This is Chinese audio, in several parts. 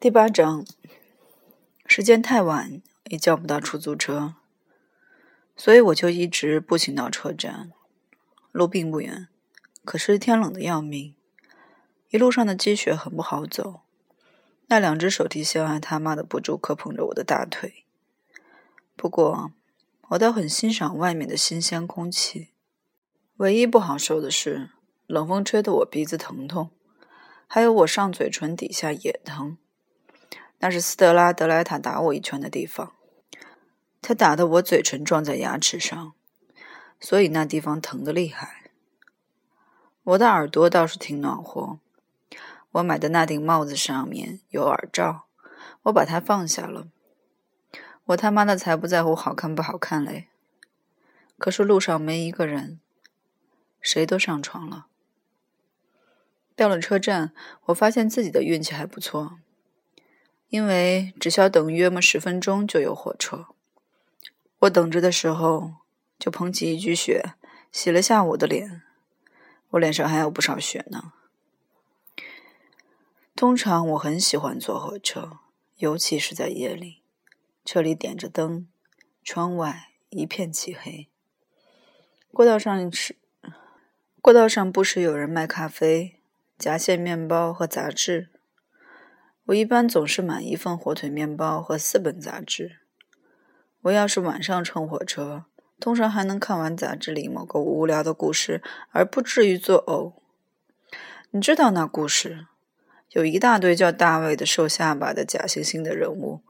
第八章，时间太晚，也叫不到出租车，所以我就一直步行到车站。路并不远，可是天冷的要命，一路上的积雪很不好走。那两只手提箱还他妈的不住磕碰着我的大腿。不过，我倒很欣赏外面的新鲜空气。唯一不好受的是，冷风吹得我鼻子疼痛，还有我上嘴唇底下也疼。那是斯特拉德莱塔打我一拳的地方，他打得我嘴唇撞在牙齿上。所以那地方疼得厉害。我的耳朵倒是挺暖和。我买的那顶帽子上面有耳罩，我把它放下了。我他妈的才不在乎好看不好看嘞！可是路上没一个人，谁都上床了。到了车站，我发现自己的运气还不错，因为只需要等约么十分钟就有火车。我等着的时候。就捧起一掬雪，洗了下我的脸。我脸上还有不少雪呢。通常我很喜欢坐火车，尤其是在夜里，车里点着灯，窗外一片漆黑。过道上是，过道上不时有人卖咖啡、夹馅面包和杂志。我一般总是买一份火腿面包和四本杂志。我要是晚上乘火车。通常还能看完杂志里某个无聊的故事，而不至于作呕。你知道那故事？有一大堆叫大卫的瘦下巴的假惺惺的人物，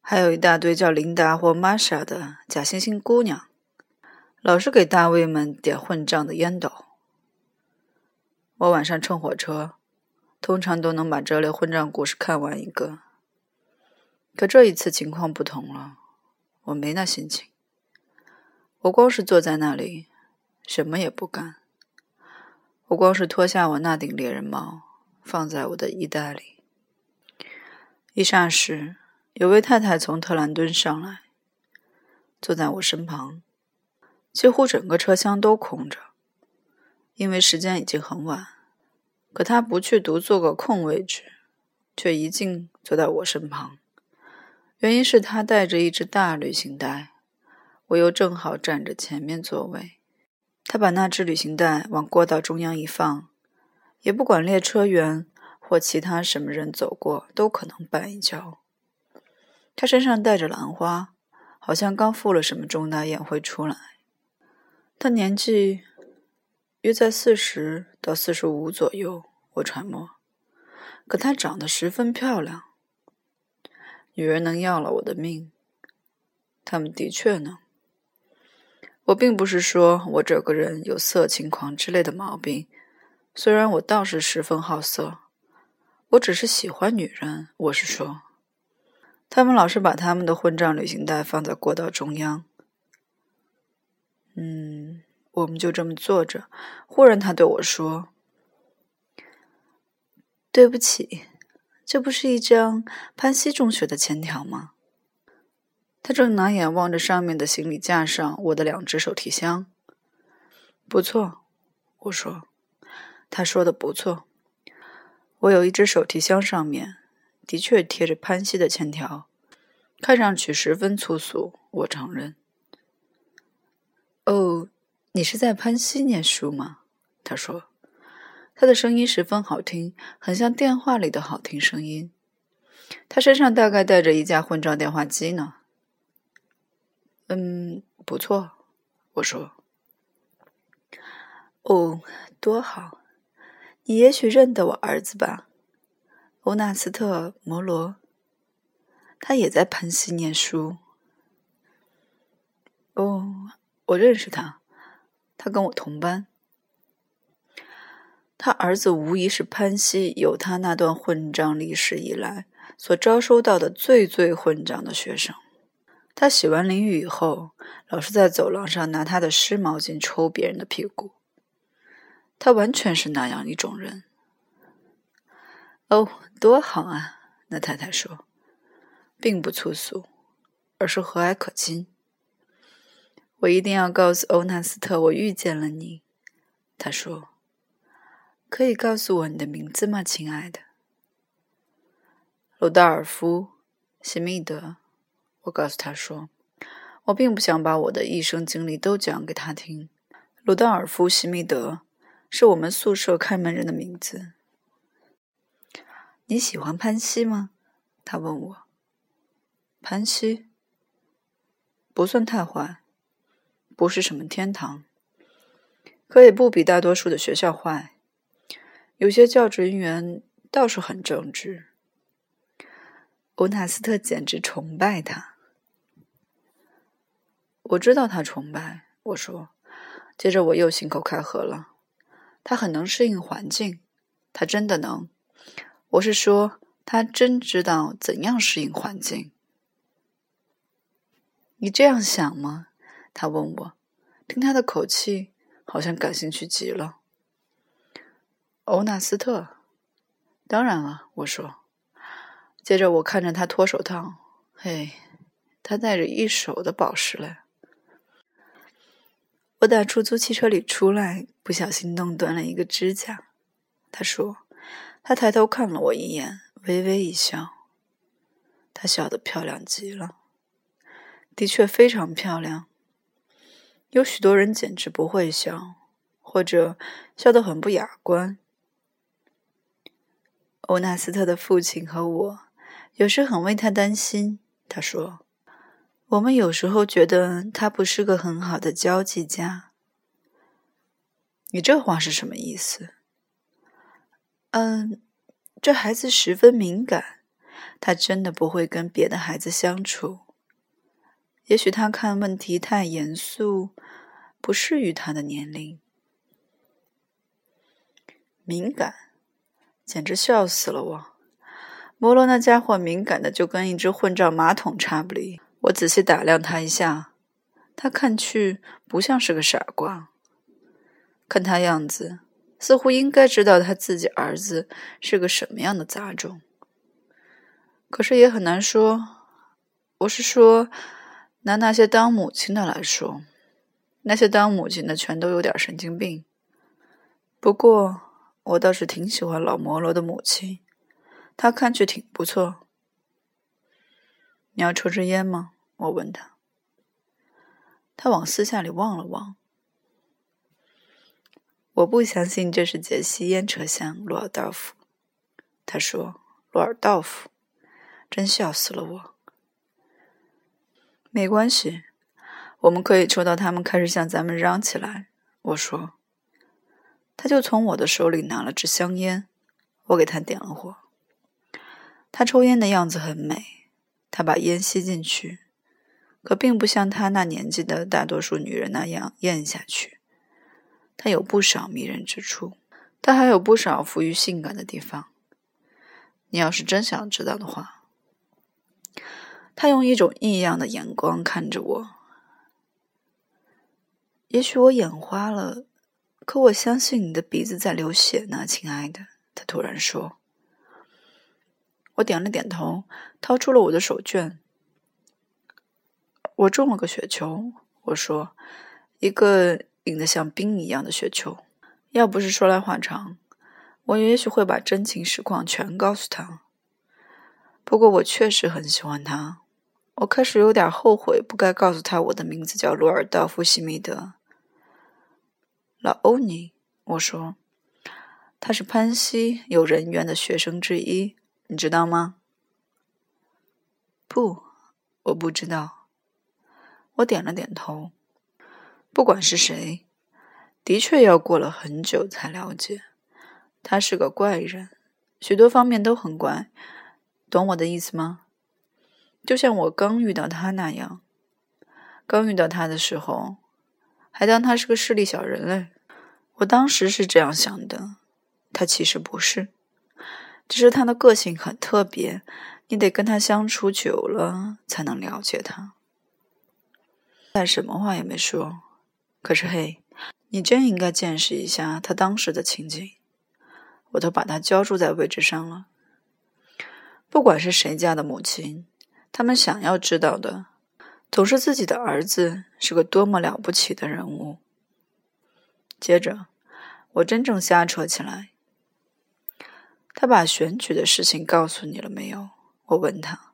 还有一大堆叫琳达或玛莎的假惺惺姑娘，老是给大卫们点混账的烟斗。我晚上乘火车，通常都能把这类混账故事看完一个。可这一次情况不同了，我没那心情。我光是坐在那里，什么也不干。我光是脱下我那顶猎人帽，放在我的衣袋里。一霎时，有位太太从特兰顿上来，坐在我身旁。几乎整个车厢都空着，因为时间已经很晚。可他不去独坐个空位置，却一径坐在我身旁。原因是他带着一只大旅行袋。我又正好占着前面座位，他把那只旅行袋往过道中央一放，也不管列车员或其他什么人走过都可能绊一跤。他身上带着兰花，好像刚赴了什么重大宴会出来。他年纪约在四十到四十五左右，我揣摩。可她长得十分漂亮，女人能要了我的命，他们的确能。我并不是说我这个人有色情狂之类的毛病，虽然我倒是十分好色，我只是喜欢女人。我是说，他们老是把他们的混账旅行袋放在过道中央。嗯，我们就这么坐着。忽然，他对我说：“对不起，这不是一张潘西中学的签条吗？”他正拿眼望着上面的行李架上我的两只手提箱。不错，我说。他说的不错。我有一只手提箱，上面的确贴着潘西的签条，看上去十分粗俗。我承认。哦，你是在潘西念书吗？他说。他的声音十分好听，很像电话里的好听声音。他身上大概带着一架混账电话机呢。嗯，不错，我说。哦，多好！你也许认得我儿子吧，欧纳斯特·摩罗。他也在潘西念书。哦，我认识他，他跟我同班。他儿子无疑是潘西有他那段混账历史以来所招收到的最最混账的学生。他洗完淋浴以后，老是在走廊上拿他的湿毛巾抽别人的屁股。他完全是那样一种人。哦，多好啊！那太太说，并不粗俗，而是和蔼可亲。我一定要告诉欧纳斯特，我遇见了你。他说：“可以告诉我你的名字吗，亲爱的？”鲁道尔夫·席密德。我告诉他说，我并不想把我的一生经历都讲给他听。鲁道尔夫·席密德是我们宿舍看门人的名字。你喜欢潘西吗？他问我。潘西不算太坏，不是什么天堂，可也不比大多数的学校坏。有些教职人员倒是很正直。欧纳斯特简直崇拜他。我知道他崇拜，我说。接着我又信口开河了。他很能适应环境，他真的能。我是说，他真知道怎样适应环境。你这样想吗？他问我，听他的口气，好像感兴趣极了。欧纳斯特，当然了，我说。接着我看着他脱手套，嘿，他带着一手的宝石嘞。我打出租汽车里出来，不小心弄断了一个指甲。他说，他抬头看了我一眼，微微一笑。他笑得漂亮极了，的确非常漂亮。有许多人简直不会笑，或者笑得很不雅观。欧纳斯特的父亲和我有时很为他担心。他说：“我们有时候觉得他不是个很好的交际家。”你这话是什么意思？嗯，这孩子十分敏感，他真的不会跟别的孩子相处。也许他看问题太严肃，不适于他的年龄。敏感。简直笑死了我！摩罗那家伙敏感的就跟一只混账马桶差不离。我仔细打量他一下，他看去不像是个傻瓜。看他样子，似乎应该知道他自己儿子是个什么样的杂种。可是也很难说。我是说，拿那些当母亲的来说，那些当母亲的全都有点神经病。不过。我倒是挺喜欢老摩罗的母亲，她看去挺不错。你要抽支烟吗？我问他。他往私下里望了望。我不相信这是杰西烟车厢，罗尔道夫。他说：“罗尔道夫，真笑死了我。”没关系，我们可以抽到他们开始向咱们嚷起来。我说。他就从我的手里拿了支香烟，我给他点了火。他抽烟的样子很美，他把烟吸进去，可并不像他那年纪的大多数女人那样咽下去。他有不少迷人之处，他还有不少富于性感的地方。你要是真想知道的话，他用一种异样的眼光看着我。也许我眼花了。可我相信你的鼻子在流血呢，亲爱的。他突然说。我点了点头，掏出了我的手绢。我中了个雪球。我说，一个硬得像冰一样的雪球。要不是说来话长，我也许会把真情实况全告诉他。不过我确实很喜欢他。我开始有点后悔，不该告诉他我的名字叫罗尔道夫·西米德。老欧尼，我说，他是潘西有人缘的学生之一，你知道吗？不，我不知道。我点了点头。不管是谁，的确要过了很久才了解。他是个怪人，许多方面都很怪。懂我的意思吗？就像我刚遇到他那样。刚遇到他的时候，还当他是个势利小人嘞。我当时是这样想的，他其实不是，只是他的个性很特别，你得跟他相处久了才能了解他。但什么话也没说。可是嘿，你真应该见识一下他当时的情景。我都把他浇筑在位置上了。不管是谁家的母亲，他们想要知道的，总是自己的儿子是个多么了不起的人物。接着，我真正瞎扯起来。他把选举的事情告诉你了没有？我问他：“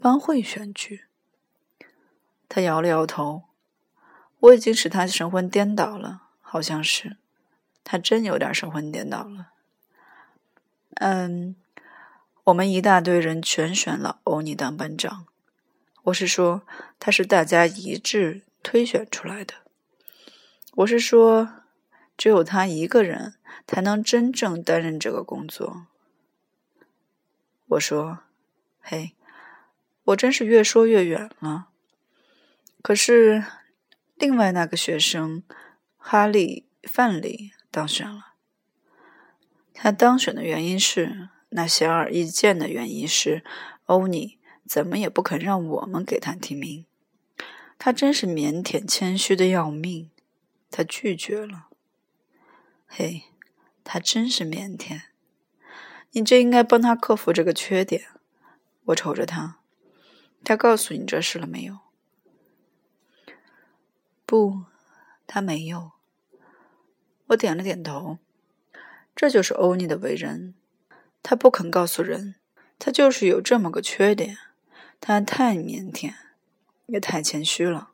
帮会选举？”他摇了摇头。我已经使他神魂颠倒了，好像是，他真有点神魂颠倒了。嗯，我们一大堆人全选了欧尼当班长。我是说，他是大家一致推选出来的。我是说，只有他一个人才能真正担任这个工作。我说：“嘿，我真是越说越远了。可是，另外那个学生哈利·范里当选了。他当选的原因是，那显而易见的原因是，欧尼。”怎么也不肯让我们给他提名，他真是腼腆谦虚的要命。他拒绝了。嘿，他真是腼腆。你真应该帮他克服这个缺点。我瞅着他，他告诉你这事了没有？不，他没有。我点了点头。这就是欧尼的为人，他不肯告诉人，他就是有这么个缺点。他太腼腆，也太谦虚了。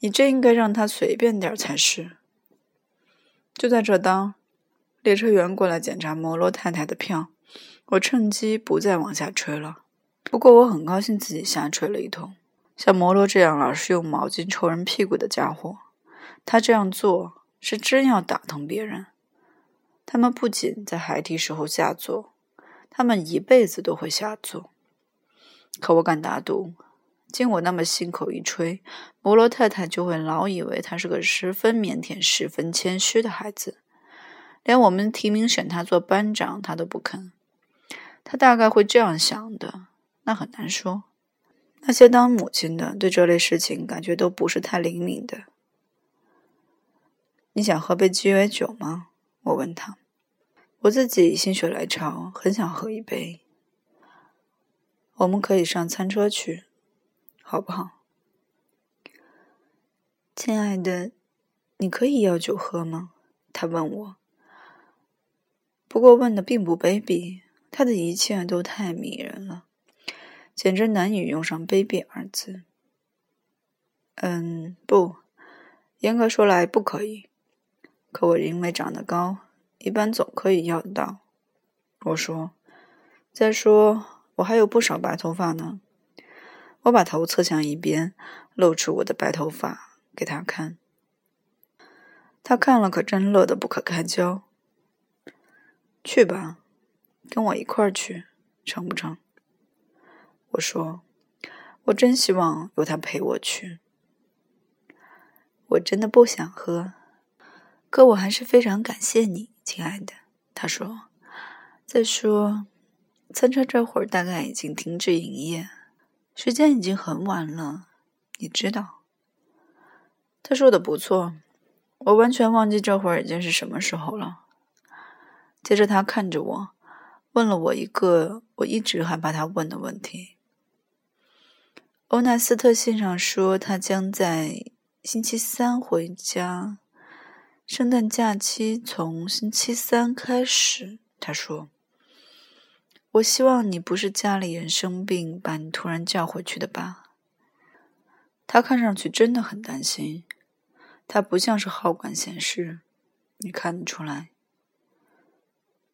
你真应该让他随便点才是。就在这当，列车员过来检查摩罗太太的票，我趁机不再往下吹了。不过我很高兴自己瞎吹了一通。像摩罗这样老是用毛巾抽人屁股的家伙，他这样做是真要打疼别人。他们不仅在孩提时候下作，他们一辈子都会下作。可我敢打赌，经我那么信口一吹，摩罗太太就会老以为他是个十分腼腆、十分谦虚的孩子，连我们提名选他做班长，他都不肯。他大概会这样想的，那很难说。那些当母亲的对这类事情感觉都不是太灵敏的。你想喝杯鸡尾酒吗？我问他。我自己心血来潮，很想喝一杯。我们可以上餐车去，好不好？亲爱的，你可以要酒喝吗？他问我。不过问的并不卑鄙，他的一切都太迷人了，简直难以用上卑鄙二字。嗯，不，严格说来不可以。可我因为长得高，一般总可以要得到。我说，再说。我还有不少白头发呢。我把头侧向一边，露出我的白头发给他看。他看了，可真乐得不可开交。去吧，跟我一块儿去，成不成？我说，我真希望有他陪我去。我真的不想喝，可我还是非常感谢你，亲爱的。他说，再说。餐车这会儿大概已经停止营业，时间已经很晚了，你知道。他说的不错，我完全忘记这会儿已经是什么时候了。接着他看着我，问了我一个我一直害怕他问的问题。欧奈斯特信上说他将在星期三回家，圣诞假期从星期三开始。他说。我希望你不是家里人生病把你突然叫回去的吧？他看上去真的很担心，他不像是好管闲事，你看得出来。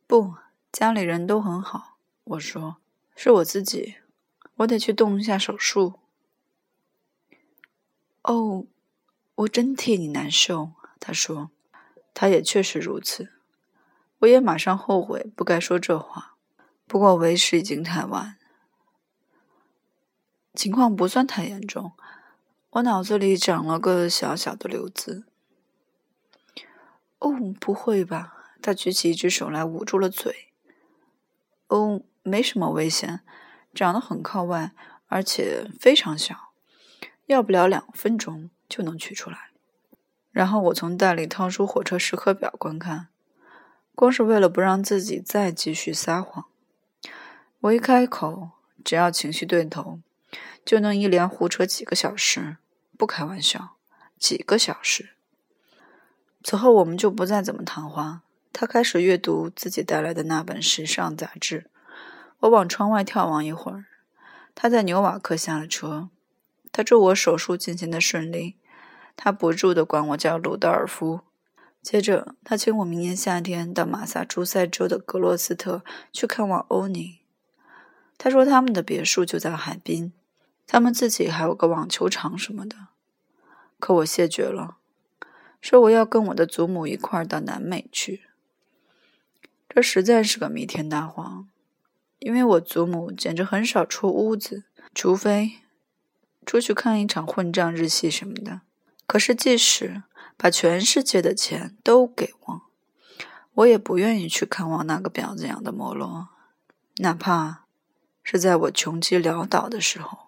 不，家里人都很好。我说，是我自己，我得去动一下手术。哦，我真替你难受。他说，他也确实如此。我也马上后悔不该说这话。不过为时已经太晚，情况不算太严重。我脑子里长了个小小的瘤子。哦，不会吧？他举起一只手来捂住了嘴。哦，没什么危险，长得很靠外，而且非常小，要不了两分钟就能取出来。然后我从袋里掏出火车时刻表观看，光是为了不让自己再继续撒谎。我一开口，只要情绪对头，就能一连胡扯几个小时。不开玩笑，几个小时。此后我们就不再怎么谈话。他开始阅读自己带来的那本时尚杂志，我往窗外眺望一会儿，他在纽瓦克下了车。他祝我手术进行的顺利，他不住地管我叫鲁道尔夫。接着，他请我明年夏天到马萨诸塞州的格洛斯特去看望欧尼。他说他们的别墅就在海滨，他们自己还有个网球场什么的。可我谢绝了，说我要跟我的祖母一块儿到南美去。这实在是个弥天大谎，因为我祖母简直很少出屋子，除非……出去看一场混账日戏什么的。可是，即使把全世界的钱都给我，我也不愿意去看望那个婊子养的摩洛，哪怕是在我穷极潦倒的时候。